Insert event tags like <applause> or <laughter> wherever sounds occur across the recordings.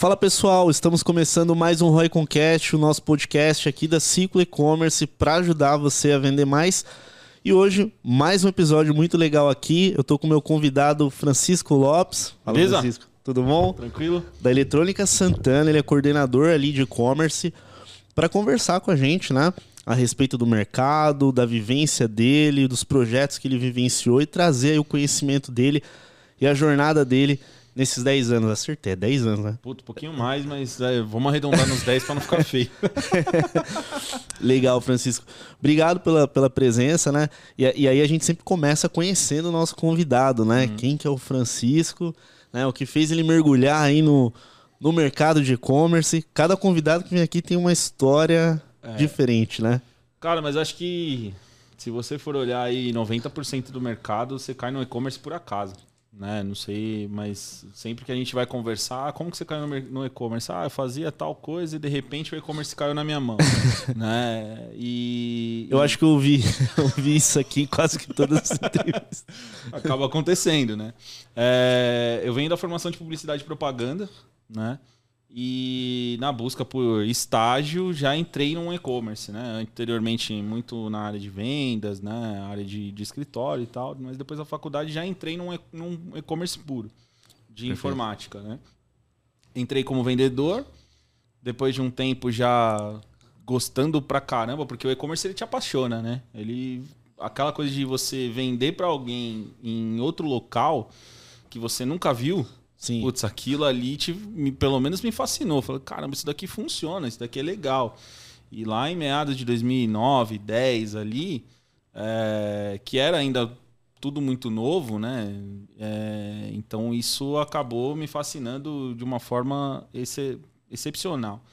Fala pessoal, estamos começando mais um Roy Concast, o nosso podcast aqui da Ciclo E-Commerce para ajudar você a vender mais. E hoje, mais um episódio muito legal aqui. Eu tô com o meu convidado Francisco Lopes. Fala, Beleza? Francisco. Tudo bom? Tranquilo. Da Eletrônica Santana, ele é coordenador ali de e-commerce para conversar com a gente, né? A respeito do mercado, da vivência dele, dos projetos que ele vivenciou e trazer o conhecimento dele e a jornada dele nesses 10 anos. Acertei, é 10 anos, né? Puto, um pouquinho mais, mas é, vamos arredondar nos 10 para não ficar feio. <laughs> Legal, Francisco. Obrigado pela, pela presença, né? E, e, aí a gente sempre começa conhecendo o nosso convidado, né? Uhum. Quem que é o Francisco, né? O que fez ele mergulhar aí no, no mercado de e-commerce. Cada convidado que vem aqui tem uma história é. diferente, né? Cara, mas acho que se você for olhar aí 90% do mercado, você cai no e-commerce por acaso né? Não sei, mas sempre que a gente vai conversar, como que você caiu no e-commerce? Ah, eu fazia tal coisa e de repente o e-commerce caiu na minha mão, <laughs> né? E eu acho que eu vi, <laughs> eu vi isso aqui quase que todas as entrevistas. <laughs> Acaba acontecendo, né? É, eu venho da formação de publicidade e propaganda, né? E na busca por estágio já entrei no e-commerce, né? Anteriormente muito na área de vendas, né? Área de, de escritório e tal, mas depois da faculdade já entrei num e-commerce puro de Perfeito. informática, né? Entrei como vendedor, depois de um tempo já gostando pra caramba, porque o e-commerce ele te apaixona, né? Ele aquela coisa de você vender para alguém em outro local que você nunca viu, Sim. Putz, aquilo ali te, me, pelo menos me fascinou. Falei, caramba, isso daqui funciona, isso daqui é legal. E lá em meados de 2009, 10 ali, é, que era ainda tudo muito novo, né? É, então isso acabou me fascinando de uma forma ex excepcional.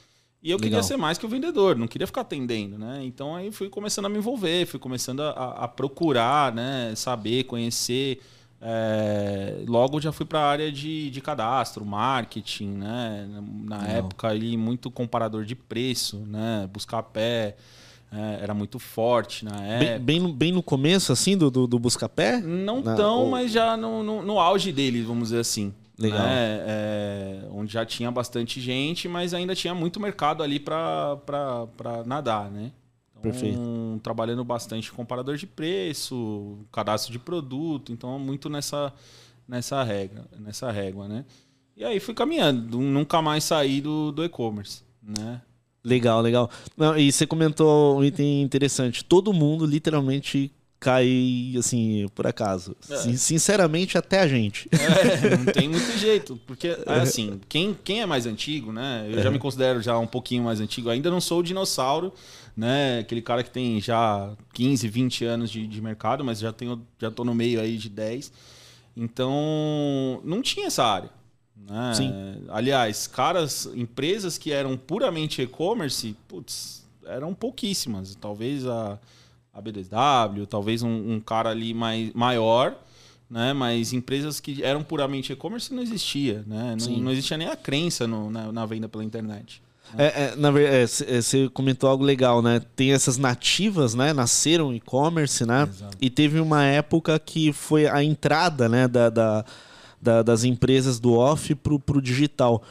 E eu Legal. queria ser mais que o vendedor, não queria ficar atendendo, né? Então aí fui começando a me envolver, fui começando a, a procurar, né? Saber, conhecer é, logo já fui para a área de, de cadastro, marketing, né? Na Não. época ali muito comparador de preço, né? Buscar pé é, era muito forte na época. Bem, bem, bem no começo assim do, do, do Buscapé? Não na, tão, ou... mas já no, no, no, auge dele, vamos dizer assim. Legal. Né? É, onde já tinha bastante gente, mas ainda tinha muito mercado ali para nadar, né? Perfeito. Então, trabalhando bastante comparador de preço, cadastro de produto, então muito nessa nessa regra, nessa régua, né? E aí fui caminhando, nunca mais saí do, do e-commerce, né? Legal, legal. Não, e você comentou um item interessante. Todo mundo literalmente cai assim, por acaso. É. Sinceramente, até a gente. É, não tem muito jeito. Porque, <laughs> é. assim, quem, quem é mais antigo, né? Eu já é. me considero já um pouquinho mais antigo. Ainda não sou o dinossauro, né? Aquele cara que tem já 15, 20 anos de, de mercado, mas já, tenho, já tô no meio aí de 10. Então, não tinha essa área. Né? Sim. Aliás, caras, empresas que eram puramente e-commerce, putz, eram pouquíssimas. Talvez a, a B2W, talvez um, um cara ali mais, maior, né? Mas empresas que eram puramente e-commerce não existia, né? Não, não, existia nem a crença no, na, na venda pela internet. É, é, na verdade, é, você comentou algo legal, né? Tem essas nativas, né? Nasceram e-commerce, né? Exato. E teve uma época que foi a entrada, né? Da, da, da das empresas do off pro, pro digital.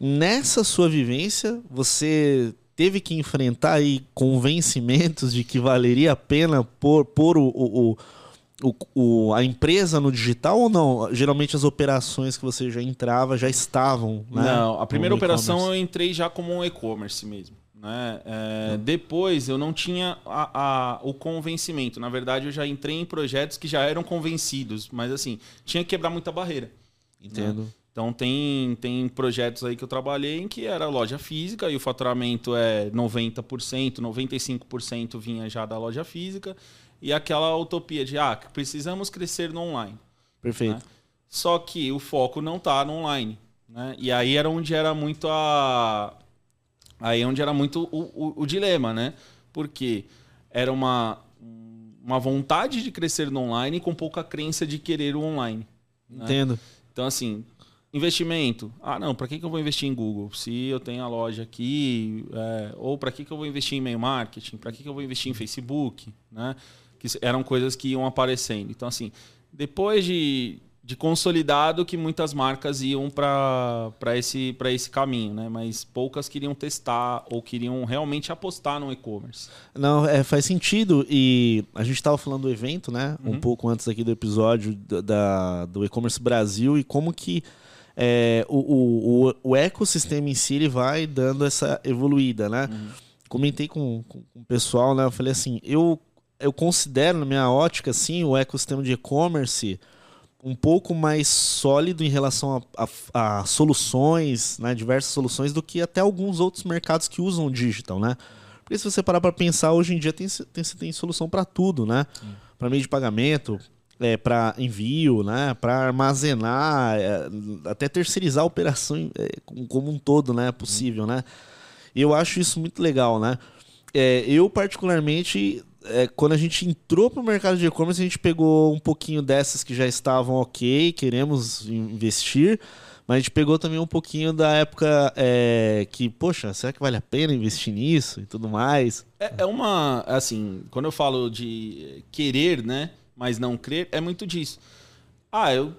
Uhum. Nessa sua vivência, você teve que enfrentar aí convencimentos de que valeria a pena pôr, pôr o, o, o o, a empresa no digital ou não? Geralmente as operações que você já entrava já estavam. Né, não, a primeira operação eu entrei já como um e-commerce mesmo. Né? É, depois eu não tinha a, a, o convencimento. Na verdade, eu já entrei em projetos que já eram convencidos, mas assim, tinha que quebrar muita barreira. Né? Entendo. Né? Então tem, tem projetos aí que eu trabalhei em que era loja física e o faturamento é 90%, 95% vinha já da loja física e aquela utopia de ah, precisamos crescer no online. Perfeito. Né? Só que o foco não está no online. Né? E aí era onde era muito a. Aí onde era muito o, o, o dilema, né? Porque era uma, uma vontade de crescer no online com pouca crença de querer o online. Né? Entendo. Então, assim, investimento. Ah, não, para que, que eu vou investir em Google? Se eu tenho a loja aqui, é, ou para que, que eu vou investir em e-mail marketing? Para que, que eu vou investir em Facebook? Né? que eram coisas que iam aparecendo. Então, assim, depois de, de consolidado que muitas marcas iam para esse, esse caminho, né? Mas poucas queriam testar ou queriam realmente apostar no e-commerce. Não, é, faz sentido. E a gente estava falando do evento, né? Uhum. Um pouco antes aqui do episódio da, do e-commerce Brasil e como que é, o, o, o, ecossistema em si ele vai dando essa evoluída, né? Uhum. Comentei com, com, com o pessoal, né? Eu falei assim, eu, eu considero, na minha ótica, assim, o ecossistema de e-commerce um pouco mais sólido em relação a, a, a, soluções, né, diversas soluções, do que até alguns outros mercados que usam o digital, né? Porque se você parar para pensar, hoje em dia tem, tem, tem solução para tudo, né? Para meio de pagamento, é, para envio, né? Para armazenar, é, até terceirizar a operação é, como um todo, né? Possível, né? Eu acho isso muito legal, né? É, eu, particularmente, é, quando a gente entrou para o mercado de e-commerce, a gente pegou um pouquinho dessas que já estavam ok, queremos investir, mas a gente pegou também um pouquinho da época é, que, poxa, será que vale a pena investir nisso e tudo mais? É, é uma, assim, quando eu falo de querer, né, mas não crer, é muito disso. Ah, eu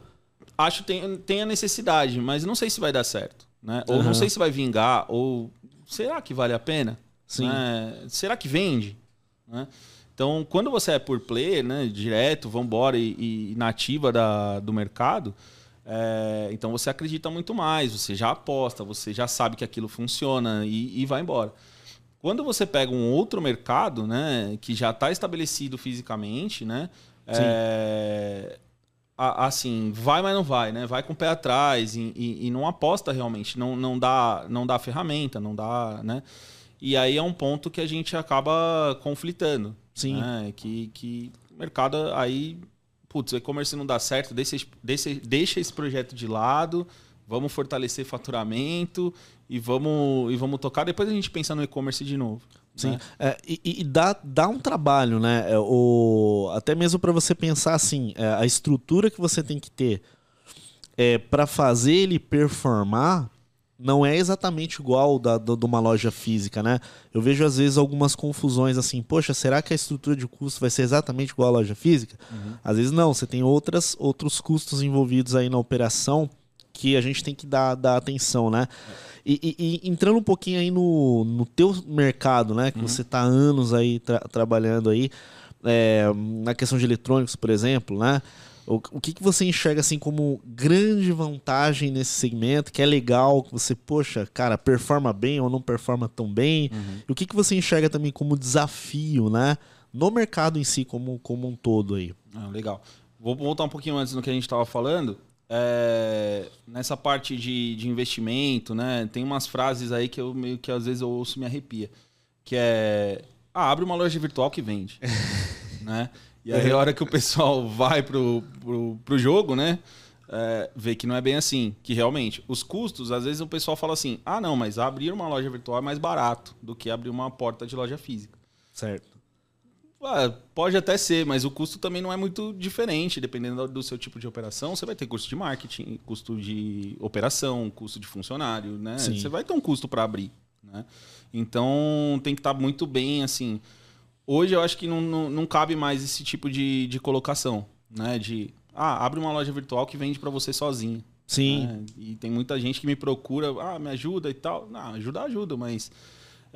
acho que tem, tem a necessidade, mas não sei se vai dar certo, né? Ou uhum. não sei se vai vingar, ou será que vale a pena? Sim. Né? Será que vende? Né? Então, quando você é por player, né, direto, vambora e, e nativa da, do mercado, é, então você acredita muito mais, você já aposta, você já sabe que aquilo funciona e, e vai embora. Quando você pega um outro mercado, né, que já está estabelecido fisicamente, né, é, assim, vai, mas não vai, né? Vai com o pé atrás e, e, e, não aposta realmente, não, não dá, não dá ferramenta, não dá, né? E aí é um ponto que a gente acaba conflitando. Sim. Né? Que, que o mercado aí, putz, o e-commerce não dá certo, deixa, deixa, deixa esse projeto de lado, vamos fortalecer faturamento e vamos, e vamos tocar. Depois a gente pensa no e-commerce de novo. Sim, né? é, e, e, dá, dá um trabalho, né? É, o, até mesmo para você pensar assim, é, a estrutura que você tem que ter é, para fazer ele performar não é exatamente igual da, da, de uma loja física, né? Eu vejo às vezes algumas confusões assim, poxa, será que a estrutura de custo vai ser exatamente igual à loja física? Uhum. Às vezes não, você tem outras, outros custos envolvidos aí na operação que a gente tem que dar, dar atenção, né? E, e, e entrando um pouquinho aí no, no teu mercado, né? Que uhum. você está anos aí tra trabalhando aí, é, na questão de eletrônicos, por exemplo, né? O, o que, que você enxerga assim como grande vantagem nesse segmento, que é legal, que você, poxa, cara, performa bem ou não performa tão bem? Uhum. E o que, que você enxerga também como desafio, né? No mercado em si, como, como um todo aí. Ah, legal. Vou voltar um pouquinho antes no que a gente estava falando. É, nessa parte de, de investimento, né? Tem umas frases aí que eu meio que às vezes eu ouço e me arrepia. Que é. Ah, abre uma loja virtual que vende. <laughs> né? E aí, a hora que o pessoal <laughs> vai pro, pro, pro jogo, né? É, vê que não é bem assim. Que realmente, os custos, às vezes o pessoal fala assim: ah, não, mas abrir uma loja virtual é mais barato do que abrir uma porta de loja física. Certo. Ah, pode até ser, mas o custo também não é muito diferente. Dependendo do seu tipo de operação, você vai ter custo de marketing, custo de operação, custo de funcionário, né? Sim. Você vai ter um custo para abrir, né? Então tem que estar tá muito bem assim. Hoje eu acho que não, não, não cabe mais esse tipo de, de colocação, né? De, ah, abre uma loja virtual que vende para você sozinho. Sim. Né? E tem muita gente que me procura, ah, me ajuda e tal. Não, ajuda, ajuda, mas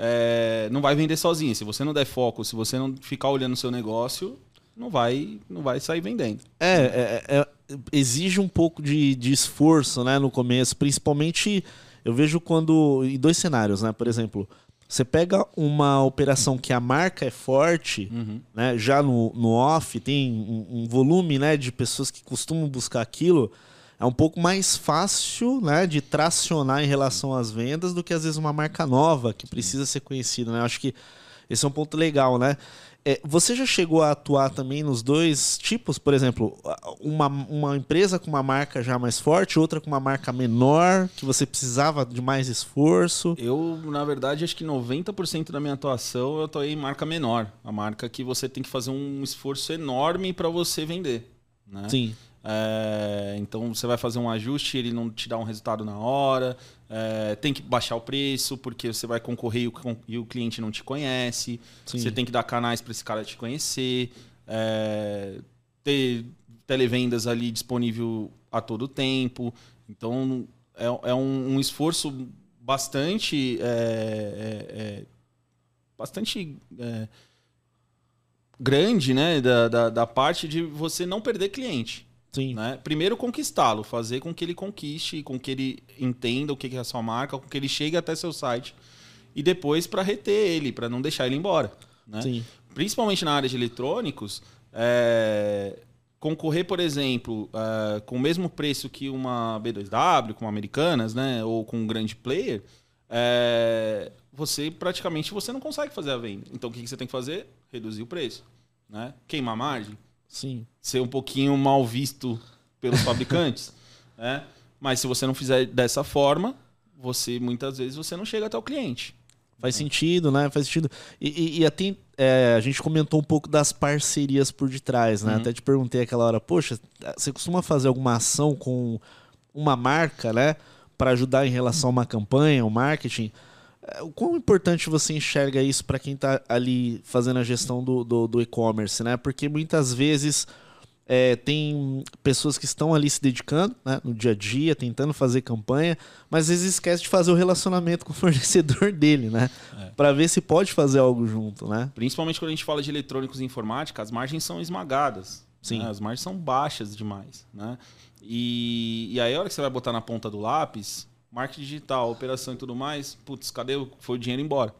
é, não vai vender sozinho. Se você não der foco, se você não ficar olhando o seu negócio, não vai, não vai sair vendendo. É, é, é exige um pouco de, de esforço, né, no começo, principalmente eu vejo quando em dois cenários, né? Por exemplo, você pega uma operação que a marca é forte, uhum. né? Já no, no off tem um, um, volume, né, de pessoas que costumam buscar aquilo. É um pouco mais fácil, né, de tracionar em relação às vendas do que às vezes uma marca nova que precisa ser conhecida, né? Eu acho que esse é um ponto legal, né? É, você já chegou a atuar também nos dois tipos? Por exemplo, uma, uma empresa com uma marca já mais forte, outra com uma marca menor, que você precisava de mais esforço? Eu, na verdade, acho que 90% da minha atuação eu estou em marca menor. A marca que você tem que fazer um esforço enorme para você vender. Né? Sim. É, então você vai fazer um ajuste, ele não te dá um resultado na hora, é, tem que baixar o preço porque você vai concorrer e o, e o cliente não te conhece. Sim. Você tem que dar canais para esse cara te conhecer, é, ter televendas ali disponível a todo tempo. Então, é, é um, um esforço bastante. É, é, bastante. Grande, né? Da, da, da, parte de você não perder cliente. Sim. Né? Primeiro conquistá-lo, fazer com que ele conquiste, com que ele entenda o que é a sua marca, com que ele chegue até seu site. E depois para reter ele, para não deixar ele embora. Né? Sim. Principalmente na área de eletrônicos, é, concorrer, por exemplo, uh, com o mesmo preço que uma B2W, com Americanas, né, ou com um grande player, é, você praticamente você não consegue fazer a venda. Então o que, que você tem que fazer? Reduzir o preço, né? Queimar a margem. Sim. Ser um pouquinho mal visto pelos fabricantes, <laughs> né? Mas se você não fizer dessa forma, você muitas vezes você não chega até o cliente. Faz sentido, né? Faz sentido. E, e, e até é, a gente comentou um pouco das parcerias por detrás, né? Uhum. Até te perguntei aquela hora, poxa, você costuma fazer alguma ação com uma marca, né? Para ajudar em relação a uma campanha, um marketing? É, o quão importante você enxerga isso para quem está ali fazendo a gestão do, do, do e-commerce, né? Porque muitas vezes é, tem pessoas que estão ali se dedicando né, no dia a dia, tentando fazer campanha, mas às vezes esquece de fazer o relacionamento <laughs> com o fornecedor dele, né? É. Para ver se pode fazer algo junto, né? Principalmente quando a gente fala de eletrônicos e informática, as margens são esmagadas. Sim. Né? As margens são baixas demais, né? E, e aí a hora que você vai botar na ponta do lápis, marketing digital, operação e tudo mais, putz, cadê? Foi o dinheiro embora.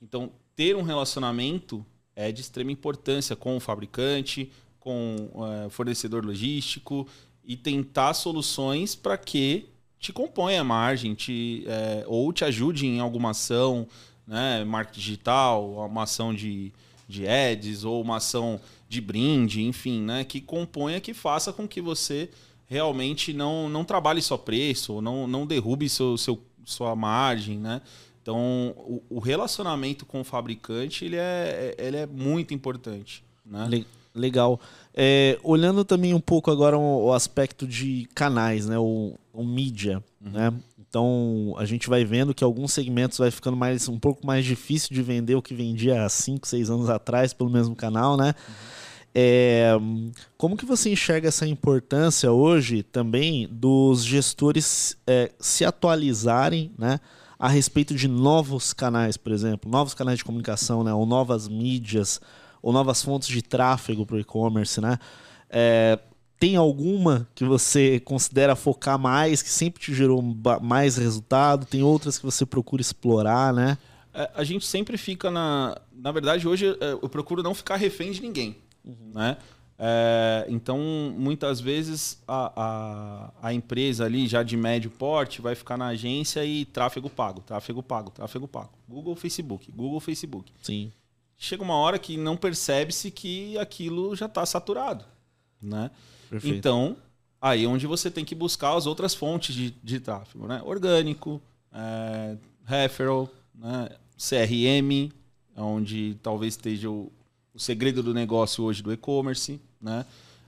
Então, ter um relacionamento é de extrema importância com o fabricante, com é, fornecedor logístico e tentar soluções para que te componha a margem, te, é, ou te ajude em alguma ação, né, marketing digital, uma ação de, de ads ou uma ação de brinde, enfim, né, que componha, que faça com que você realmente não, não trabalhe só preço, não, não derrube seu, seu, sua margem, né? Então, o, o relacionamento com o fabricante ele é, ele é muito importante. Né? Legal. É, olhando também um pouco agora o, o aspecto de canais, né? O, o mídia, uhum. né? Então a gente vai vendo que alguns segmentos vai ficando mais um pouco mais difícil de vender o que vendia há 5, 6 anos atrás pelo mesmo canal, né? Uhum. É, como que você enxerga essa importância hoje também dos gestores é, se atualizarem, né? A respeito de novos canais, por exemplo, novos canais de comunicação, né? Ou novas mídias, ou novas fontes de tráfego para o e-commerce, né? É, tem alguma que você considera focar mais, que sempre te gerou mais resultado? Tem outras que você procura explorar, né? É, a gente sempre fica na. Na verdade, hoje é, eu procuro não ficar refém de ninguém. Uhum. Né? É, então, muitas vezes a, a, a, empresa ali, já de médio porte, vai ficar na agência e tráfego pago, tráfego pago, tráfego pago. Google, Facebook, Google, Facebook. Sim chega uma hora que não percebe-se que aquilo já está saturado. Né? Perfeito. Então, aí é onde você tem que buscar as outras fontes de, de tráfego. Né? Orgânico, é, referral, né? CRM, onde talvez esteja o, o segredo do negócio hoje do e-commerce. Né?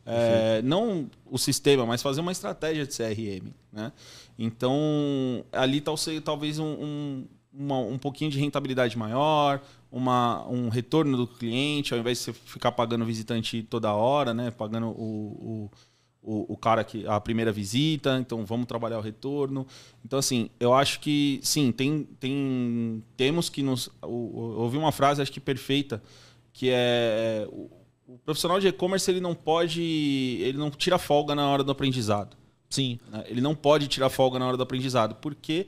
É, não o sistema, mas fazer uma estratégia de CRM. Né? Então, ali tal, talvez um, um, uma, um pouquinho de rentabilidade maior, uma, um retorno do cliente, ao invés de você ficar pagando visitante toda hora, né? Pagando o, o, o, o cara que a primeira visita, então vamos trabalhar o retorno. Então, assim, eu acho que sim, tem, tem temos que nos. ouvi uma frase, acho que perfeita, que é o, o profissional de e-commerce ele não pode. ele não tira folga na hora do aprendizado. Sim. Né? Ele não pode tirar folga na hora do aprendizado, porque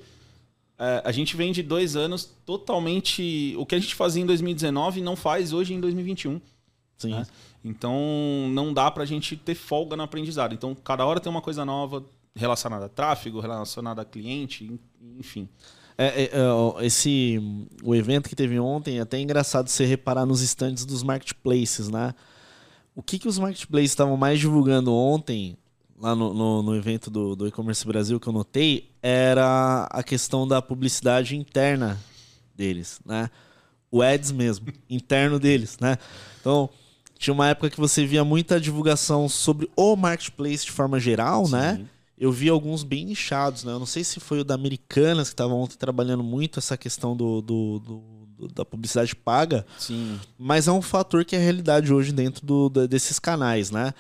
é, a gente vem de dois anos totalmente. O que a gente fazia em 2019 não faz hoje em 2021. Sim. Né? Então não dá para a gente ter folga no aprendizado. Então cada hora tem uma coisa nova relacionada a tráfego, relacionada a cliente, enfim. É, é, é esse o evento que teve ontem é até engraçado você reparar nos estandes dos marketplaces, né? O que, que os marketplaces estavam mais divulgando ontem lá no, no, no, evento do, do e-commerce Brasil que eu notei era a questão da publicidade interna deles, né? O ads mesmo, <laughs> interno deles, né? Então, tinha uma época que você via muita divulgação sobre o marketplace de forma geral, né? Sim. né? Eu vi alguns bem nichados, né? Eu não sei se foi o da Americanas, que estava ontem trabalhando muito essa questão do, do, do, da publicidade paga. Sim. Mas é um fator que é realidade hoje dentro do, desses canais, né?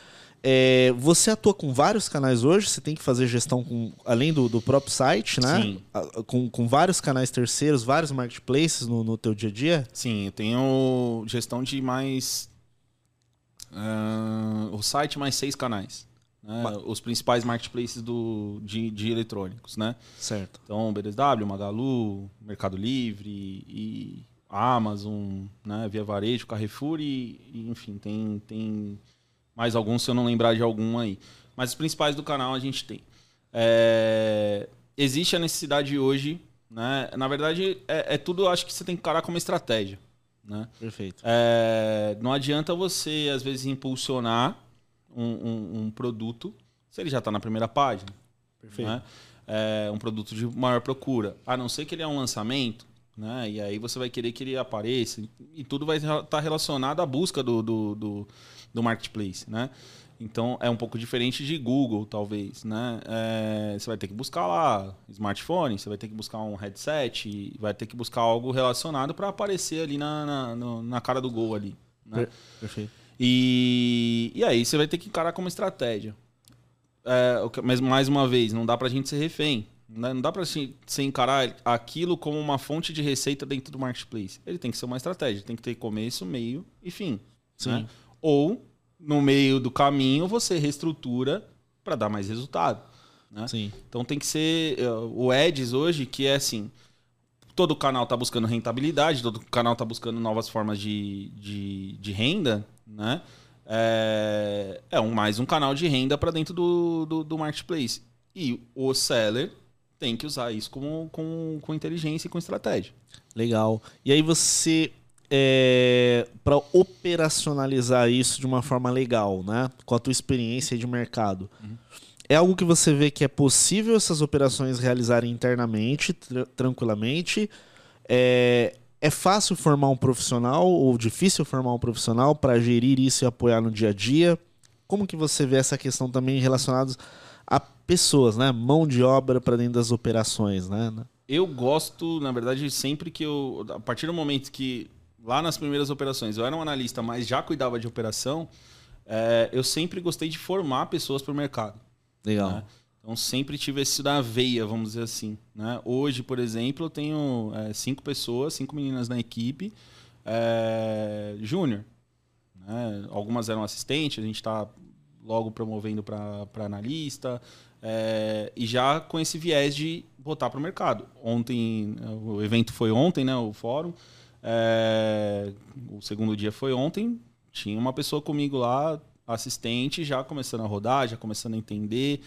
É, você atua com vários canais hoje, você tem que fazer gestão com, além do, do próprio site, né? Sim. Com, com vários canais terceiros, vários marketplaces no, no teu dia a dia? Sim, eu tenho gestão de mais. Uh, o site mais seis canais. Né? Os principais marketplaces do, de, de eletrônicos, né? Certo. Então, BDSW, Magalu, Mercado Livre e Amazon, né? Via Varejo, Carrefour e, e enfim, tem, tem mais alguns se eu não lembrar de algum aí. Mas os principais do canal a gente tem. É... Existe a necessidade hoje, né? Na verdade, é, é tudo, acho que você tem que encarar como estratégia. Né? Perfeito. É... Não adianta você, às vezes, impulsionar um, um, um produto se ele já está na primeira página. Perfeito. Né? É um produto de maior procura. A não ser que ele é um lançamento, né? E aí você vai querer que ele apareça. E tudo vai estar tá relacionado à busca do, do, do do marketplace, né? Então é um pouco diferente de Google, talvez, né? É, você vai ter que buscar lá smartphone, você vai ter que buscar um headset, vai ter que buscar algo relacionado para aparecer ali na, na, na, cara do gol ali. Né? Perfeito. E, e aí você vai ter que encarar como estratégia. É, mas mais uma vez, não dá para a gente ser refém. Né? Não dá para você encarar aquilo como uma fonte de receita dentro do marketplace. Ele tem que ser uma estratégia, tem que ter começo, meio e fim. Sim. Né? ou no meio do caminho você reestrutura para dar mais resultado. Né? Sim. Então tem que ser eh, o Eds hoje, que é assim, todo canal está buscando rentabilidade, todo canal está buscando novas formas de, de, de renda, né? É, é um, mais um canal de renda para dentro do, do, do, marketplace. E o seller tem que usar isso com, com, com inteligência e com estratégia. Legal. E aí você é, para operacionalizar isso de uma forma legal, né? Com a tua experiência de mercado. Uhum. É algo que você vê que é possível essas operações realizarem internamente, tra tranquilamente. É, é fácil formar um profissional ou difícil formar um profissional para gerir isso e apoiar no dia a dia? Como que você vê essa questão também relacionada a pessoas, né? Mão de obra para dentro das operações, né? Eu gosto, na verdade, sempre que eu. A partir do momento que lá nas primeiras operações, eu era um analista, mas já cuidava de operação, é, eu sempre gostei de formar pessoas para o mercado. Legal. Né? Então sempre tive isso da veia, vamos dizer assim. Né? Hoje, por exemplo, eu tenho é, cinco pessoas, cinco meninas na equipe, é, júnior. Né? Algumas eram assistentes, a gente está logo promovendo para analista. É, e já com esse viés de botar para o mercado. Ontem, o evento foi ontem, né, o fórum. É, o segundo dia foi ontem. Tinha uma pessoa comigo lá, assistente, já começando a rodar, já começando a entender.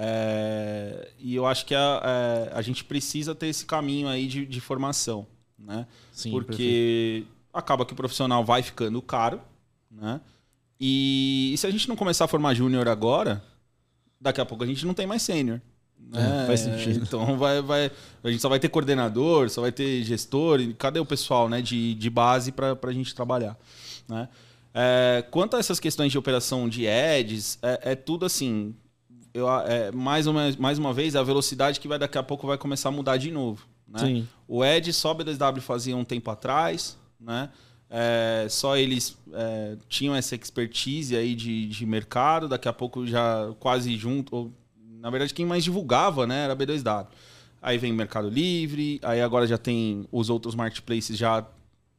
É, e eu acho que a, a, é, a, gente precisa ter esse caminho aí de, de formação, né? Sim, Porque perfeito. acaba que o profissional vai ficando caro, né? E, e se a gente não começar a formar júnior agora, daqui a pouco a gente não tem mais sênior. É, faz sentido. Então vai, vai, a gente só vai ter coordenador, só vai ter gestor. Cadê o pessoal né, de, de base para a gente trabalhar? Né? É, quanto a essas questões de operação de ads, é, é tudo assim. Eu, é, mais, uma, mais uma vez, a velocidade que vai daqui a pouco vai começar a mudar de novo. Né? Sim. O Ed só BDSW fazia um tempo atrás, né? É, só eles é, tinham essa expertise aí de, de mercado, daqui a pouco já quase junto, ou na verdade, quem mais divulgava né, era a B2W. Aí vem Mercado Livre, aí agora já tem os outros marketplaces já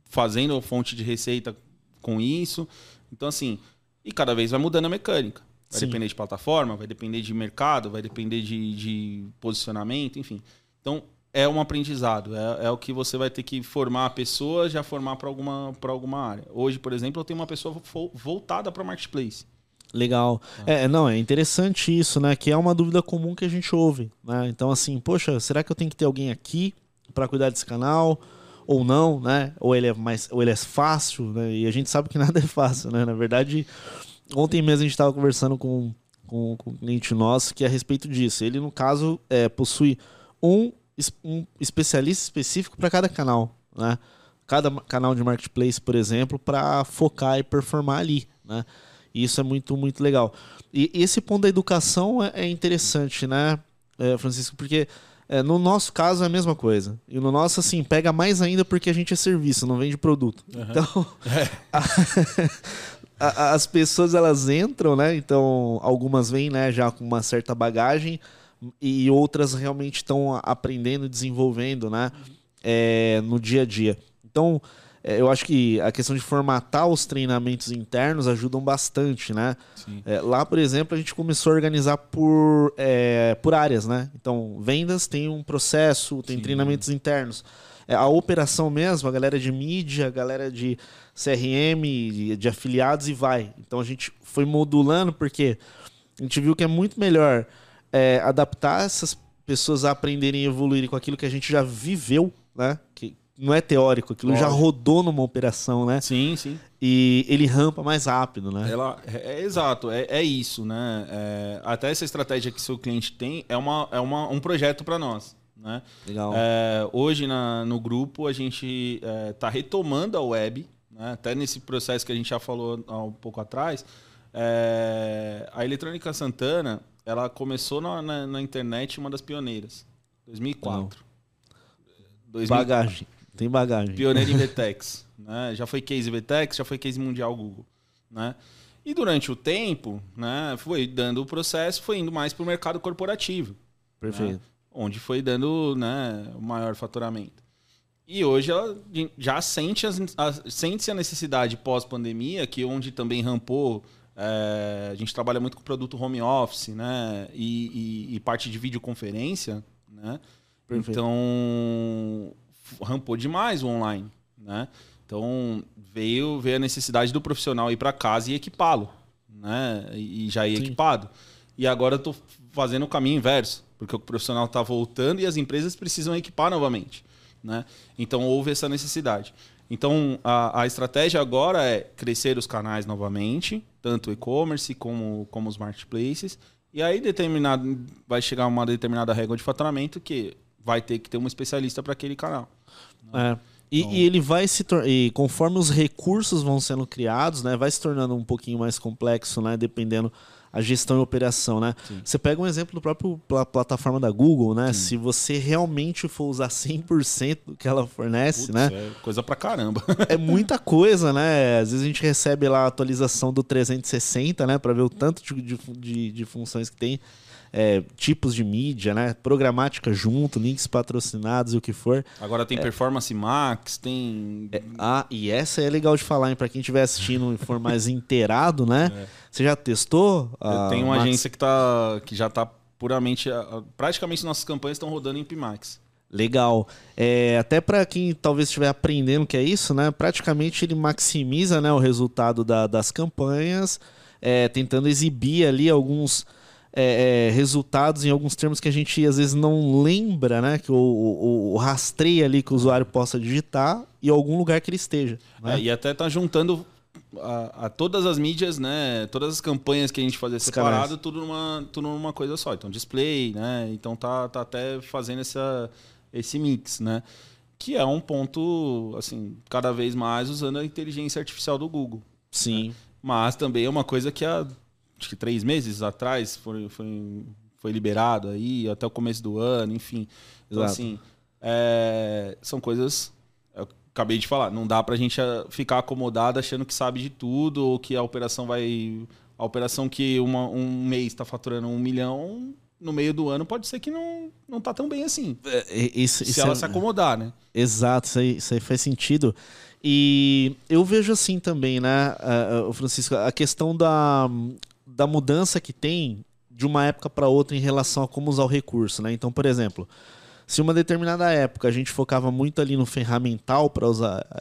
fazendo fonte de receita com isso. Então, assim, e cada vez vai mudando a mecânica. Vai Sim. depender de plataforma, vai depender de mercado, vai depender de, de posicionamento, enfim. Então, é um aprendizado. É, é, o que você vai ter que formar a pessoa, já formar para alguma, alguma área. Hoje, por exemplo, eu tenho uma pessoa voltada para marketplace. Legal. Ah. É, não, é interessante isso, né? Que é uma dúvida comum que a gente ouve, né? Então, assim, poxa, será que eu tenho que ter alguém aqui para cuidar desse canal? Ou não, né? Ou ele é mais, ou ele é fácil, né? E a gente sabe que <laughs> nada é fácil, né? Na verdade, ontem mesmo a gente estava conversando com, com, com, um cliente nosso que é a respeito disso. Ele, no caso, é, possui um, um especialista específico para cada canal, né? Cada canal de marketplace, por exemplo, para focar e performar ali, né? E isso é muito, muito legal. E, esse ponto da educação é, é interessante, né, é, Francisco? Porque é, no nosso caso é a mesma coisa. E no nosso, assim, pega mais ainda porque a gente é serviço, não vende produto. Uhum. Então. <laughs> <laughs> a, as pessoas elas entram, né? Então, algumas vêm, né, já com uma certa bagagem e outras realmente estão aprendendo, desenvolvendo, né? É, no dia a dia. Então, é, eu acho que a questão de formatar os treinamentos internos ajudam bastante, né? É, lá, por exemplo, a gente começou a organizar por, é, por áreas, né? Então, vendas tem um processo, tem Sim. treinamentos internos. É, a operação mesmo, a galera de mídia, a galera de CRM, de, afiliados e vai. Então, a gente foi modulando porque a gente viu que é muito melhor é, adaptar essas pessoas a aprenderem e evoluírem com aquilo que a gente já viveu, né? Que, não é teórico, aquilo Lógico. já rodou numa operação, né? Sim, sim. E ele rampa mais rápido, né? Ela, é, é exato, é, é isso, né? É, até essa estratégia que seu cliente tem é, uma, é uma, um projeto para nós. Né? Legal. É, hoje na, no grupo a gente está é, retomando a web, né? até nesse processo que a gente já falou há um pouco atrás. É, a Eletrônica Santana ela começou na, na, na internet uma das pioneiras, 2004. 2000, bagagem. Tem bagagem. Pioneiro em <laughs> VTEX. né? Já foi case VTEX, já foi case mundial Google. Né? E durante o tempo, né, foi dando o processo, foi indo mais para o mercado corporativo. Perfeito. Né? Onde foi dando né, o maior faturamento. E hoje ela já sente, as, a, sente a necessidade pós-pandemia, que onde também rampou. É, a gente trabalha muito com produto home office, né? E, e, e parte de videoconferência, né? Perfeito. Então, rampou demais o online, né? Então veio, veio a necessidade do profissional ir para casa e equipá-lo, né? E já ir Sim. equipado. E agora eu tô fazendo o caminho inverso, porque o profissional está voltando e as empresas precisam equipar novamente, né? Então houve essa necessidade. Então a, a estratégia agora é crescer os canais novamente, tanto e-commerce como, como os marketplaces. E aí determinado vai chegar uma determinada régua de faturamento que vai ter que ter um especialista para aquele canal. É. E, então... e, ele vai se e conforme os recursos vão sendo criados, né, vai se tornando um pouquinho mais complexo, né, dependendo a gestão e operação, né? Sim. Você pega um exemplo do próprio pla plataforma da Google, né? Sim. Se você realmente for usar 100% do que ela fornece, Putz, né? É coisa pra caramba. é <laughs> muita coisa, né? Às vezes a gente recebe lá a atualização do 360, né, para ver o tanto de, de, de funções que tem é, tipos de mídia, né? Programática junto, links patrocinados e o que for. Agora tem é, Performance Max, tem. É, ah, e essa é legal de falar, hein? Pra quem estiver assistindo e for mais <laughs> inteirado, né? É. Você já testou? Eu tenho uma Max? agência que, tá, que já tá puramente. Praticamente nossas campanhas estão rodando em Pimax. Legal. É, até para quem talvez estiver aprendendo que é isso, né? Praticamente ele maximiza né, o resultado da, das campanhas, é, tentando exibir ali alguns é, é, resultados em alguns termos que a gente às vezes não lembra, né? Que o, o, o rastreia ali que o usuário possa digitar e algum lugar que ele esteja. Né? É, e até tá juntando a, a, todas as mídias, né? Todas as campanhas que a gente fazia separado, tudo numa, tudo numa coisa só. Então, display, né? Então tá, tá até fazendo essa, esse mix, né? Que é um ponto, assim, cada vez mais usando a inteligência artificial do Google. Sim. Né? Mas também é uma coisa que a acho que três meses atrás foi, foi, foi liberado aí, até o começo do ano, enfim. Então, Exato. assim, é, são coisas. Eu acabei de falar, não dá pra gente ah, ficar acomodado achando que sabe de tudo, ou que a operação vai. A operação que uma, um mês está faturando um milhão, no meio do ano pode ser que não, não tá tão bem assim. É, isso, se ela é... se acomodar, né? Exato, isso aí, isso aí faz sentido. E eu vejo assim também, né, Francisco, a questão da, da mudança que tem de uma época para outra em relação a como usar o recurso, né? Então, por exemplo, se uma determinada época a gente focava muito ali no ferramental para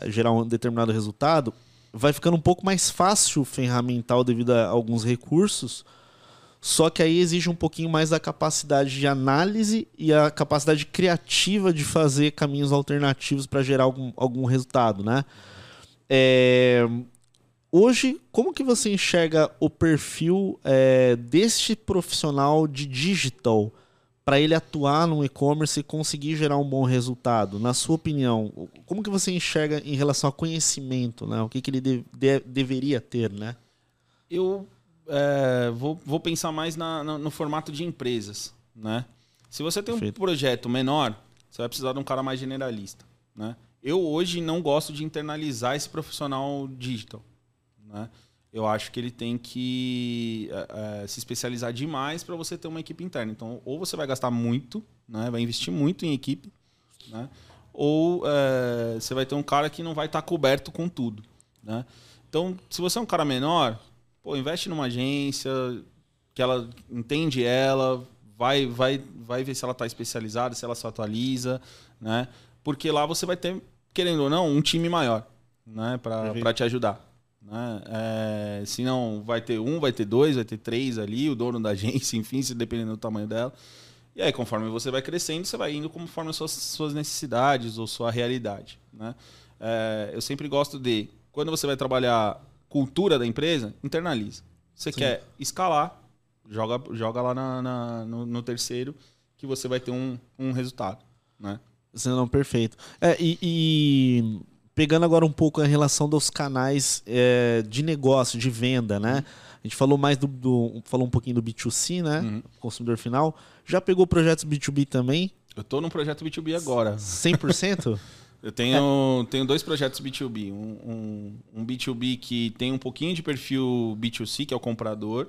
gerar um determinado resultado, vai ficando um pouco mais fácil o ferramental devido a alguns recursos. Só que aí exige um pouquinho mais da capacidade de análise e a capacidade criativa de fazer caminhos alternativos para gerar algum, algum resultado, né? É, Hoje, como que você enxerga o perfil é, deste profissional de digital para ele atuar no e-commerce e conseguir gerar um bom resultado? Na sua opinião, como que você enxerga em relação ao conhecimento, né? O que, que ele de, de, deveria ter, né? Eu é, vou, vou pensar mais na, no, no formato de empresas, né? Se você tem Perfeito. um projeto menor, você vai precisar de um cara mais generalista, né? Eu hoje não gosto de internalizar esse profissional digital. Né? eu acho que ele tem que é, se especializar demais para você ter uma equipe interna. Então, ou você vai gastar muito, né, vai investir muito em equipe, né, ou é, você vai ter um cara que não vai estar tá coberto com tudo. Né? Então, se você é um cara menor, pô, investe numa agência que ela entende ela, vai, vai, vai ver se ela está especializada, se ela se atualiza, né? Porque lá você vai ter, querendo ou não, um time maior, né, para te ajudar. Né? É, se não, vai ter um, vai ter dois, vai ter três ali, o dono da <laughs> agência, enfim, se dependendo do tamanho dela. E aí, conforme você vai crescendo, você vai indo conforme as suas, suas necessidades ou sua realidade. Né? É, eu sempre gosto de, quando você vai trabalhar cultura da empresa, internaliza. Você Sim. quer escalar, joga, joga lá na, na no, no, terceiro, que você vai ter um, um resultado. Né? Você não, perfeito. É, e, e pegando agora um pouco a relação dos canais é, de negócio, de venda, né? A gente falou mais do, do falou um pouquinho do B2C, né? Uhum. Consumidor final. Já pegou projetos B2B também? Eu estou num projeto B2B agora. 100%? <laughs> Eu tenho, é. tenho dois projetos B2B. Um, um, um, B2B que tem um pouquinho de perfil B2C, que é o comprador,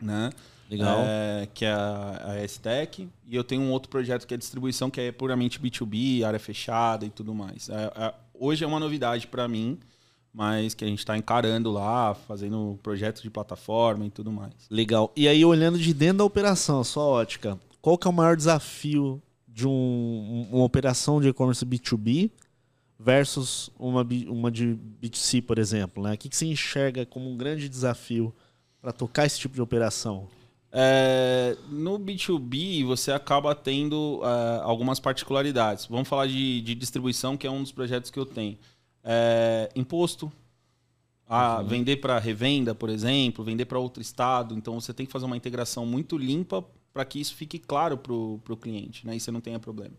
né? Legal. É, que é a, a S-Tech. E eu tenho um outro projeto que é distribuição, que é puramente B2B, área fechada e tudo mais. É, é, hoje é uma novidade para mim, mas que a gente está encarando lá, fazendo projetos de plataforma e tudo mais. Legal. E aí, olhando de dentro da operação, a sua ótica, qual que é o maior desafio de um, uma operação de e-commerce B2B versus uma, uma de B2C, por exemplo? Né? O que, que você enxerga como um grande desafio para tocar esse tipo de operação? É, no B2B, você acaba tendo é, algumas particularidades. Vamos falar de, de, distribuição, que é um dos projetos que eu tenho. É, imposto, a uhum. vender para revenda, por exemplo, vender para outro estado. Então, você tem que fazer uma integração muito limpa para que isso fique claro para o cliente né? e você não tenha problema.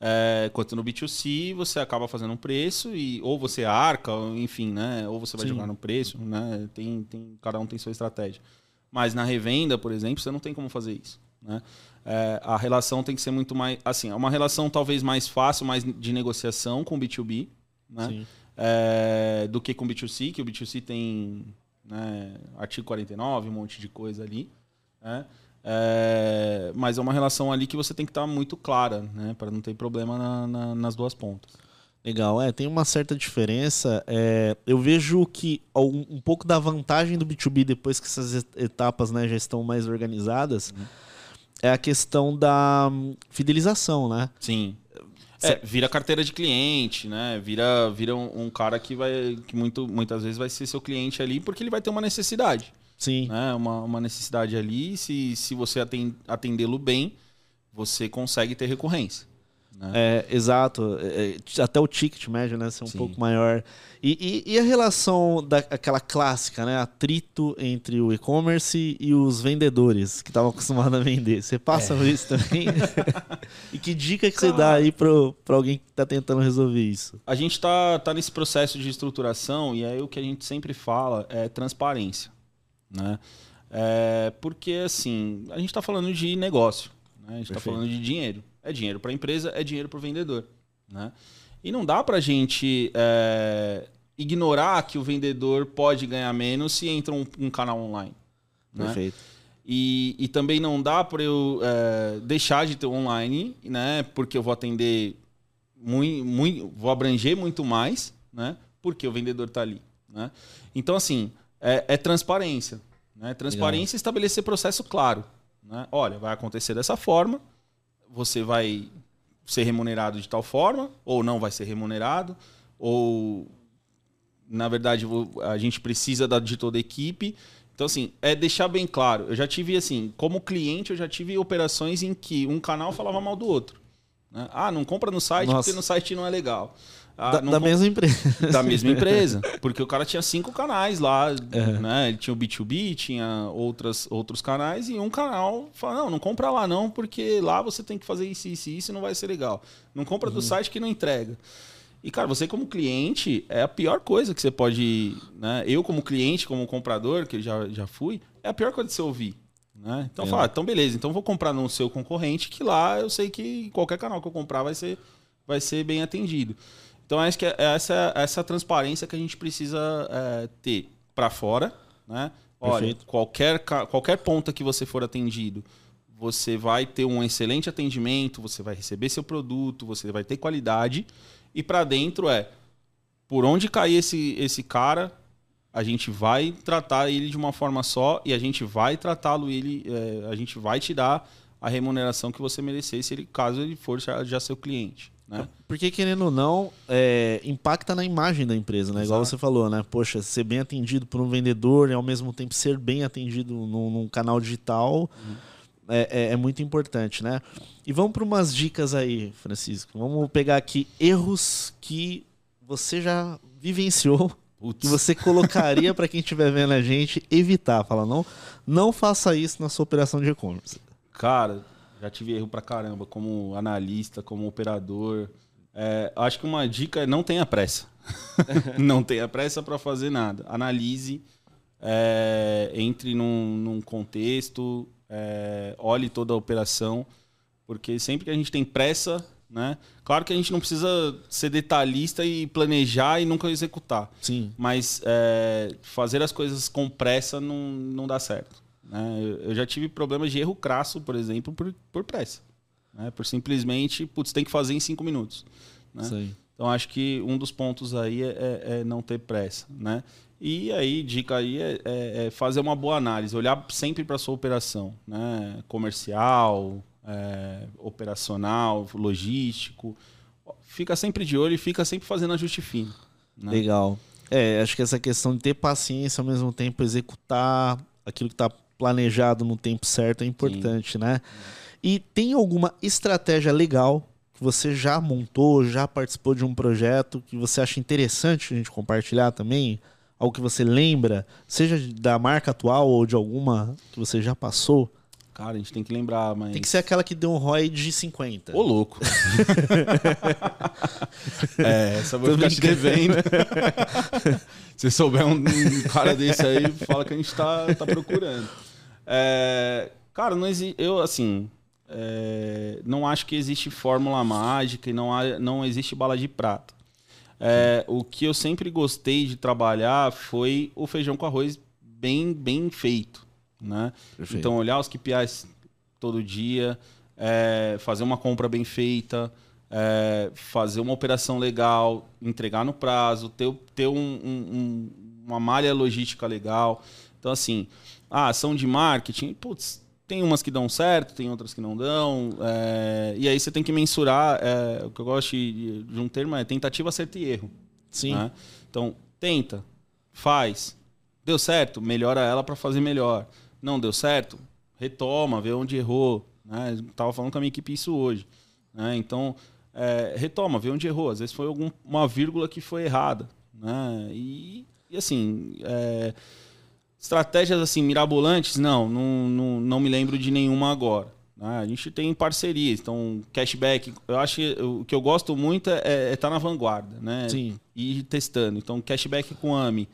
É, quanto no B2C, você acaba fazendo um preço e ou você arca, enfim, né? ou você vai Sim. jogar no preço. Né? Tem, tem, cada um tem sua estratégia. Mas na revenda, por exemplo, você não tem como fazer isso. Né? É, a relação tem que ser muito mais. Assim, é uma relação talvez mais fácil, mais de negociação com o B2B, né? É, do que com o B2C, que o B2C tem né, artigo 49, um monte de coisa ali. Né? É, mas é uma relação ali que você tem que estar muito clara, né? Para não ter problema na, na, nas duas pontas. Legal, é, tem uma certa diferença. É, eu vejo que um, um, pouco da vantagem do B2B depois que essas etapas né, já estão mais organizadas uhum. é a questão da hum, fidelização, né? Sim. É, vira carteira de cliente, né? Vira, vira um, um, cara que vai que muito, muitas vezes vai ser seu cliente ali porque ele vai ter uma necessidade. Sim. Né? Uma, uma necessidade ali. Se, se você atendê-lo bem, você consegue ter recorrência. Né? É, exato. É, é, até o ticket médio, né? Ser um Sim. pouco maior. E, e, e, a relação daquela clássica, né? Atrito entre o e-commerce e os vendedores que estavam acostumados a vender. Você passa é. por isso também? <laughs> e que dica que Cara, você dá aí para alguém que está tentando resolver isso? A gente está tá nesse processo de estruturação e aí o que a gente sempre fala é transparência. Né? É, porque, assim, a gente está falando de negócio. Né? A gente está falando de dinheiro. É dinheiro para a empresa, é dinheiro para o vendedor. Né? E não dá para a gente é, ignorar que o vendedor pode ganhar menos se entra um, um canal online. Né? Perfeito. E, e também não dá para eu é, deixar de ter online, né? Porque eu vou atender muito, muito, vou abranger muito mais, né? Porque o vendedor está ali, né? Então assim é, é transparência, né? Transparência e estabelecer processo claro, né? Olha, vai acontecer dessa forma, você vai ser remunerado de tal forma, ou não vai ser remunerado, ou na verdade a gente precisa de toda a equipe. Então, assim, é deixar bem claro. Eu já tive, assim, como cliente, eu já tive operações em que um canal falava mal do outro. Né? Ah, não compra no site Nossa. porque no site não é legal. Ah, da, <laughs> da mesma empresa. Da mesma empresa. Porque o cara tinha cinco canais lá, é. né? Ele tinha o B2B, tinha outras, outros canais, e um canal fala, não, não compra lá não, porque lá você tem que fazer isso, isso e isso, não vai ser legal. Não compra uhum. do site que não entrega. E, cara, você como cliente, é a pior coisa que você pode... Né? Eu como cliente, como comprador, que já, já fui, é a pior coisa de você ouvir. Né? Então, é. fala, ah, então beleza, então vou comprar no seu concorrente, que lá eu sei que qualquer canal que eu comprar vai ser, vai ser bem atendido. Então acho que é essa, essa transparência que a gente precisa é, ter. para fora, né? Olha, qualquer, qualquer ponta que você for atendido, você vai ter um excelente atendimento, você vai receber seu produto, você vai ter qualidade. E para dentro é por onde cair esse, esse cara, a gente vai tratar ele de uma forma só e a gente vai tratá-lo ele, é, a gente vai te dar a remuneração que você merecer se ele, caso ele for já, já seu cliente. Né? Porque, querendo ou não, é, impacta na imagem da empresa, né? Igual você falou, né? Poxa, ser bem atendido por um vendedor e ao mesmo tempo ser bem atendido num, num canal digital uhum. é, é, é, muito importante, né? E vamos para umas dicas aí, Francisco. Vamos pegar aqui erros que você já vivenciou, Putz. que você colocaria para quem estiver vendo a gente evitar. Fala, não, não faça isso na sua operação de e-commerce. Cara, já tive erro pra caramba, como analista, como operador. É, acho que uma dica é não tenha pressa. <laughs> não tenha pressa para fazer nada. Analise, é, entre num, num contexto, é, olhe toda a operação, porque sempre que a gente tem pressa, né? Claro que a gente não precisa ser detalhista e planejar e nunca executar. Sim. Mas é, fazer as coisas com pressa não, não dá certo. Né? Eu já tive problemas de erro crasso, por exemplo, por, por pressa. Né? Por simplesmente, putz, tem que fazer em cinco minutos. Né? Então acho que um dos pontos aí é, é, é, não ter pressa. Né? E aí, dica aí é, é, é fazer uma boa análise, olhar sempre para a sua operação, né? comercial, é, operacional, logístico. Fica sempre de olho e fica sempre fazendo ajuste fino. Né? Legal. É, acho que essa questão de ter paciência ao mesmo tempo executar aquilo que está planejado no tempo certo é importante, Sim. né? E tem alguma estratégia legal que você já montou, já participou de um projeto que você acha interessante a gente compartilhar também? Algo que você lembra, seja da marca atual ou de alguma que você já passou? Cara, a gente tem que lembrar, mas. Tem que ser aquela que deu um ROI de 50. Ô, louco. <laughs> é, essa vou ficar te devendo. <laughs> Se souber um, cara desse aí, fala que a gente tá, tá procurando. É, cara, não existe. Eu, assim. É, não acho que existe fórmula mágica e não, há, não existe bala de prata. É, o que eu sempre gostei de trabalhar foi o feijão com arroz bem, bem feito. Né? Então, olhar os KPIs todo dia, é, fazer uma compra bem feita, é, fazer uma operação legal, entregar no prazo, ter, ter um, um, uma malha logística legal. Então, assim, a ação de marketing, putz, tem umas que dão certo, tem outras que não dão. É, e aí você tem que mensurar. É, o que eu gosto de, de, um termo é tentativa, acerto e erro. Sim. Né? Então, tenta, faz. Deu certo, melhora ela para fazer melhor não deu certo, retoma, vê onde errou. Né? Tava falando com a minha equipe isso hoje. Né? Então, é, retoma, vê onde errou. Às vezes foi alguma vírgula que foi errada. Né? E, e assim, é, estratégias assim mirabolantes, não, não, não, não me lembro de nenhuma agora. Né? A gente tem parcerias, então cashback. Eu acho que o que eu gosto muito é estar é tá na vanguarda, né? Sim. E ir testando. Então, cashback com AMI.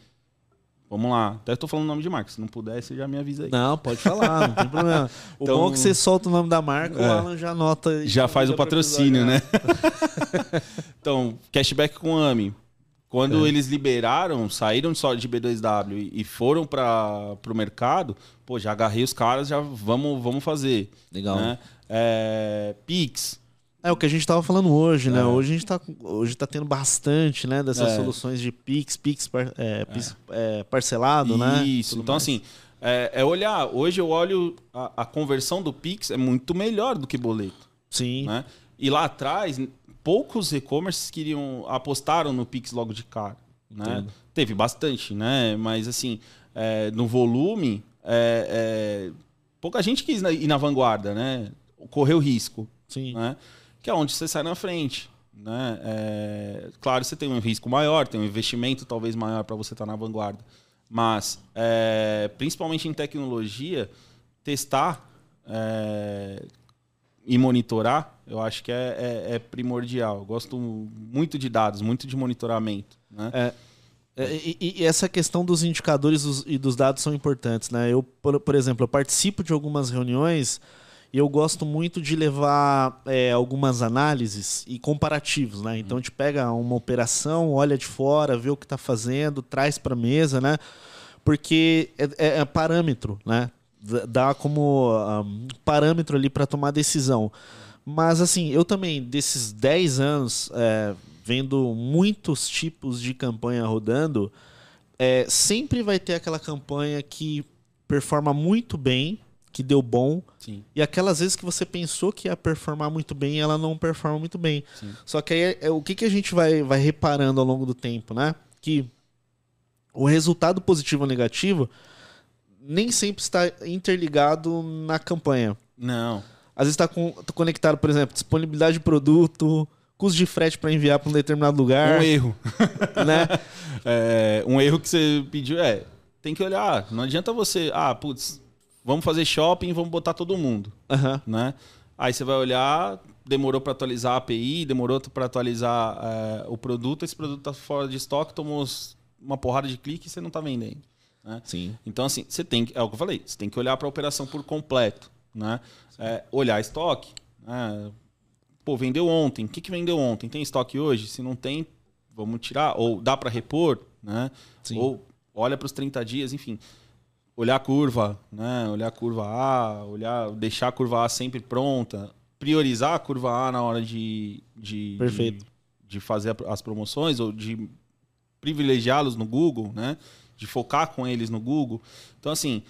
Vamos lá. Até estou falando o nome de marca. Se não puder, você já me avisa aí. Não, pode falar, não tem problema. <laughs> O então, bom é que você solta o nome da marca, é, o Alan já anota. Já faz o patrocínio, né? <laughs> então, cashback com AMI. Quando é. eles liberaram, saíram só de B2W e foram para o mercado, pô, já agarrei os caras, já vamos, vamos fazer. Legal. Né? É, Pix. É o que a gente estava falando hoje, né? é. Hoje a gente está hoje tá tendo bastante, né? Dessas é. soluções de Pix, Pix, par, é, Pix é. parcelado, Isso. né? Isso. Então, mais. assim, é, é, olhar. Hoje eu olho a, a, conversão do Pix é muito melhor do que boleto. Sim. Né? E lá atrás, poucos e-commerces queriam apostaram no Pix logo de cara. Né? Teve bastante, né? Mas assim, é, no volume, pouca gente quis ir na vanguarda, né? Correu risco. Sim. Né? Que é onde você sai na frente. Né? É, claro, você tem um risco maior, tem um investimento talvez maior para você estar tá na vanguarda. Mas, é, principalmente em tecnologia, testar é, e monitorar, eu acho que é, é, é, primordial. Eu gosto muito de dados, muito de monitoramento. Né? É, e, e, essa questão dos indicadores e dos dados são importantes. Né? Eu, por, por exemplo, eu participo de algumas reuniões e eu gosto muito de levar é, algumas análises e comparativos, né? Então a gente pega uma operação, olha de fora, vê o que está fazendo, traz para a mesa, né? porque é, é, é parâmetro, né? Dá como um, parâmetro ali para tomar decisão. Mas assim, eu também, desses 10 anos, é, vendo muitos tipos de campanha rodando, é, sempre vai ter aquela campanha que performa muito bem, que deu bom, Sim. e aquelas vezes que você pensou que ia performar muito bem, ela não performa muito bem. Sim. Só que aí é, é, o que, que a gente vai, vai reparando ao longo do tempo, né? Que o resultado positivo ou negativo nem sempre está interligado na campanha. Não. Às vezes está com, tá conectado, por exemplo, disponibilidade de produto, custo de frete para enviar para um determinado lugar. Um erro. <laughs> Né? É, um erro que você pediu é. Tem que olhar. Não adianta você. Ah, putz, vamos fazer shopping vamos botar todo mundo. Aham. Né? Aí você vai olhar, demorou para atualizar a API, demorou para atualizar é, o produto, esse produto tá fora de estoque, tomou uma porrada de clique e você não tá vendendo. Né? Sim. Então, assim, você tem que. É o que eu falei, você tem que olhar para a operação por completo. Né? É, olhar estoque. né? Pô, vendeu ontem. O que, que vendeu ontem? Tem estoque hoje? Se não tem, vamos tirar. Ou dá para repor, né? Sim. Ou olha para os 30 dias, enfim. Olhar a curva, né? Olhar a curva A, olhar, deixar a curva A sempre pronta. Priorizar a curva A na hora de, de, Perfeito. de, de fazer as promoções ou de privilegiá-los no Google, né? De focar com eles no Google. Então, assim,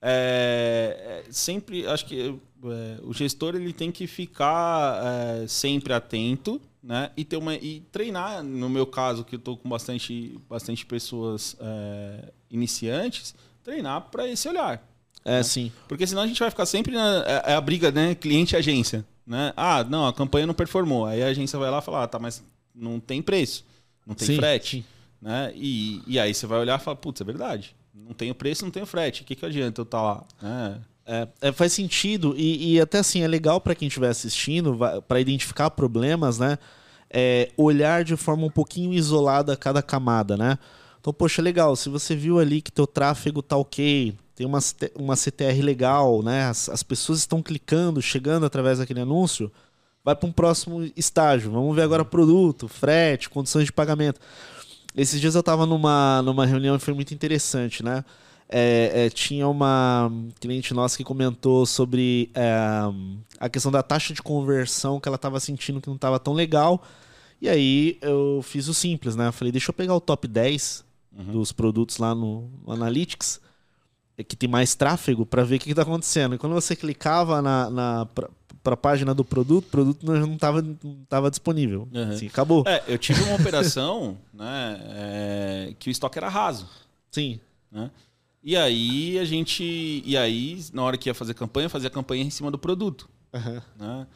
é, é, sempre acho que é, o gestor ele tem que ficar é, sempre atento, né? E ter uma e treinar. No meu caso, que eu estou com bastante, bastante pessoas é, iniciantes, treinar para esse olhar. É, sim. Porque senão a gente vai ficar sempre na é, é a briga, né? Cliente e agência. Né? Ah, não, a campanha não performou. Aí a agência vai lá e fala, ah, tá, mas não tem preço, não tem Sim, frete. sim. Né? E, e aí você vai olhar e fala, putz, é verdade. Não tenho preço, não tenho frete. O que, que adianta eu estar lá? né? É, é, faz sentido e, e até assim é legal para quem estiver assistindo para identificar problemas, né? É, olhar de forma um pouquinho isolada cada camada, né? Então, poxa, legal. Se você viu ali que teu tráfego tá ok, tem uma, uma CTR legal, né? As, as pessoas estão clicando, chegando através daquele anúncio, vai para um próximo estágio. Vamos ver agora produto, frete, condições de pagamento. Esses dias eu estava numa, numa reunião e foi muito interessante, né? É, é, tinha uma cliente nossa que comentou sobre é, a questão da taxa de conversão que ela estava sentindo que não estava tão legal. E aí eu fiz o simples, né? Falei, deixa eu pegar o top 10 dos produtos lá no, no Analytics, é, que tem mais tráfego, para ver o que está acontecendo. E quando você clicava na, na, para a página do produto, o produto não estava não tava disponível. Uhum. Assim, acabou. É, eu tive uma operação <laughs> né, é, que o estoque era raso. Sim. Né? E aí a gente. E aí, na hora que ia fazer campanha, fazia campanha em cima do produto. Uhum. Né?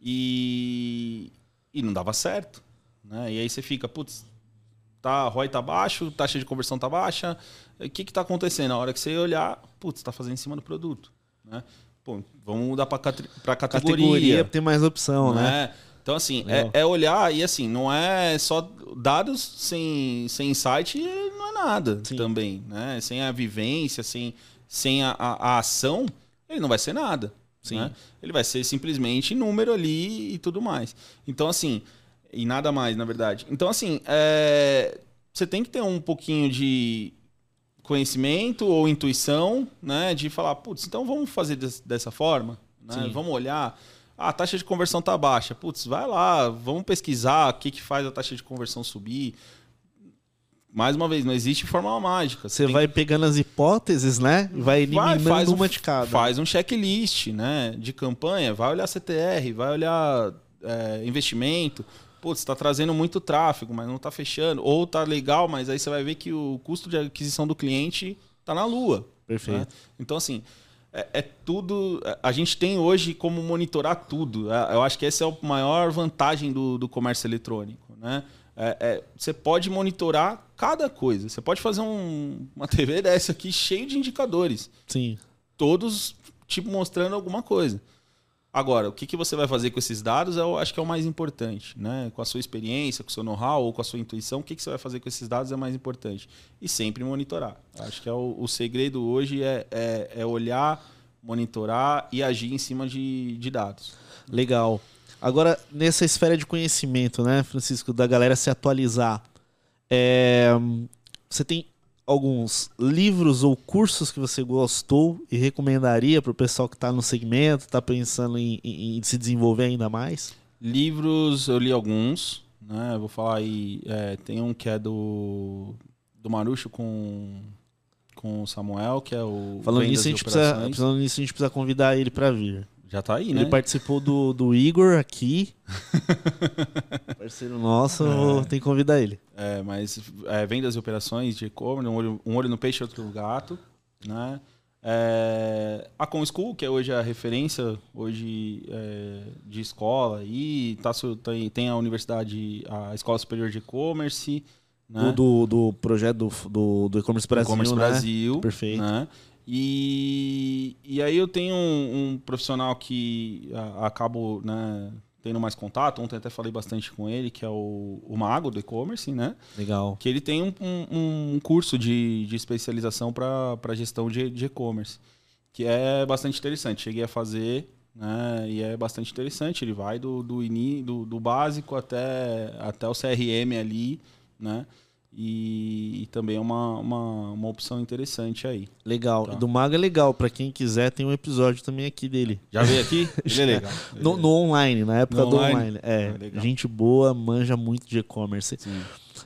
E, e não dava certo. Né? E aí você fica, putz, tá, ROI tá baixo, taxa de conversão tá baixa. O que que tá acontecendo? Na hora que você olhar, putz, tá fazendo em cima do produto. Né? Pô, vamos mudar para categoria. Categoria tem mais opção, né? né? Então, assim, é, é olhar e assim, não é só dados sem, sem insight, não é nada Sim. também, né? Sem a vivência, sem, sem a, a, a ação, ele não vai ser nada. Sim. né? Ele vai ser simplesmente número ali e tudo mais. Então, assim, e nada mais, na verdade. Então, assim, é, você tem que ter um pouquinho de conhecimento ou intuição, né? De falar, putz, então vamos fazer des- dessa forma, né? Vamos olhar. Ah, a taxa de conversão tá baixa. Putz, vai lá, vamos pesquisar o que, que faz a taxa de conversão subir. Mais uma vez, não existe fórmula mágica. Você tem vai pegando as hipóteses, né? E vai eliminando faz um- uma de cada. Faz um checklist né, de campanha, vai olhar CTR, vai olhar é, investimento. Putz, está trazendo muito tráfego, mas não está fechando. Ou tá legal, mas aí você vai ver que o custo de aquisição do cliente tá na lua. Perfeito. né? Então, assim, é, é tudo. A gente tem hoje como monitorar tudo. É, Eu acho que essa é a maior vantagem do, do comércio eletrônico. Né? É- é, você pode monitorar cada coisa. Você pode fazer um- uma TV dessa aqui cheio de indicadores Sim. todos tipo mostrando alguma coisa. Agora, o que, que você vai fazer com esses dados, eu acho que é o mais importante, né? Com a sua experiência, com o seu know-how ou com a sua intuição, o que, que você vai fazer com esses dados é mais importante. E sempre monitorar. Acho que é o, o segredo hoje é, é, é olhar, monitorar e agir em cima de, de dados. Legal. Agora, nessa esfera de conhecimento, né, Francisco, da galera se atualizar, é, você tem alguns livros ou cursos que você gostou e recomendaria para o pessoal que está no segmento, está pensando em, em, em, se desenvolver ainda mais? Livros, eu li alguns. Né? vou falar aí. É, tem um que é do, do Marucho com, com o Samuel, que é o. Falando nisso, a gente precisa, falando nisso, a gente precisa convidar ele para vir. Já tá aí, né? Ele participou do, do Igor aqui. <laughs> Parceiro nosso, é. tem que convidar ele. É, mas é, vendas e operações de e-commerce, um olho, um olho no peixe, outro no gato, né? É, a Com School, que é hoje a referência hoje é, de escola, e tá, tem, tem a universidade, a Escola Superior de E-Commerce. Né? Do, do, do, projeto do, do E-Commerce Brasil. E-Commerce né? Brasil. Perfeito. Né? E, e aí eu tenho um, um profissional que a, acabo né, tendo mais contato. Ontem até falei bastante com ele, que é o, o Mago do e-commerce, né? Legal. Que ele tem um, um, um curso de, de especialização para gestão de e-commerce, que é bastante interessante. Cheguei a fazer, né? E é bastante interessante. Ele vai do, do, do, do básico até, até o CRM ali, né? E, e, também é uma, uma, uma opção interessante aí. Legal. Tá. Do Mago é legal. para quem quiser, tem um episódio também aqui dele. Já veio aqui? <laughs> Ele é legal. Ele no, no, online, na época no do online. online. É, ah, gente boa, manja muito de e-commerce.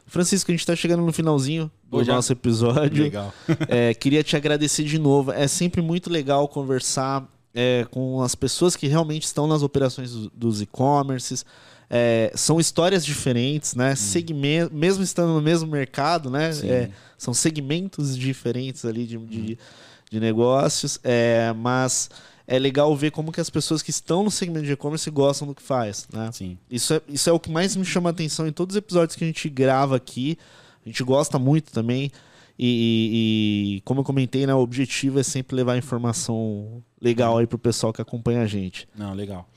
Francisco, a gente está chegando no finalzinho do Já. nosso episódio. Legal. <laughs> é, queria te agradecer de novo. É sempre muito legal conversar é, com as pessoas que realmente estão nas operações dos e-commerces. É, são histórias diferentes, né? Hum. Segmento, mesmo estando no mesmo mercado, né? É, são segmentos diferentes ali de, de, de negócios, é, mas é legal ver como que as pessoas que estão no segmento de e-commerce gostam do que faz, né? Sim. Isso é, isso é o que mais me chama a atenção em todos os episódios que a gente grava aqui. A gente gosta muito também. E, e, e, como eu comentei, né, o objetivo é sempre levar informação legal aí pro pessoal que acompanha a gente. Não, legal.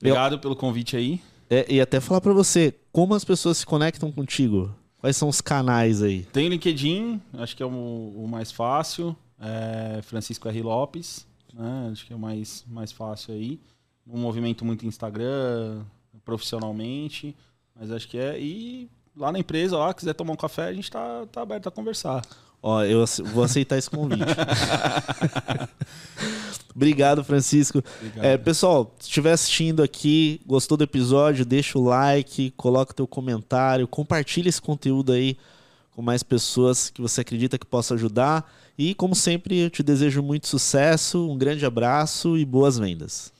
Obrigado eu... pelo convite aí. É, e até falar para você, como as pessoas se conectam contigo? Quais são os canais aí? Tem LinkedIn, acho que é o, o mais fácil. É Francisco R. Lopes, né? acho que é o mais, mais fácil aí. Um movimento muito Instagram, profissionalmente, mas acho que é. E lá na empresa, lá, quiser tomar um café, a gente tá, tá aberto a conversar. Ó, eu vou aceitar esse convite. <laughs> Obrigado, Francisco. Obrigado. É, pessoal, se estiver assistindo aqui, gostou do episódio, deixa o like, coloca teu comentário, compartilha esse conteúdo aí com mais pessoas que você acredita que possa ajudar. E, como sempre, eu te desejo muito sucesso, um grande abraço e boas vendas.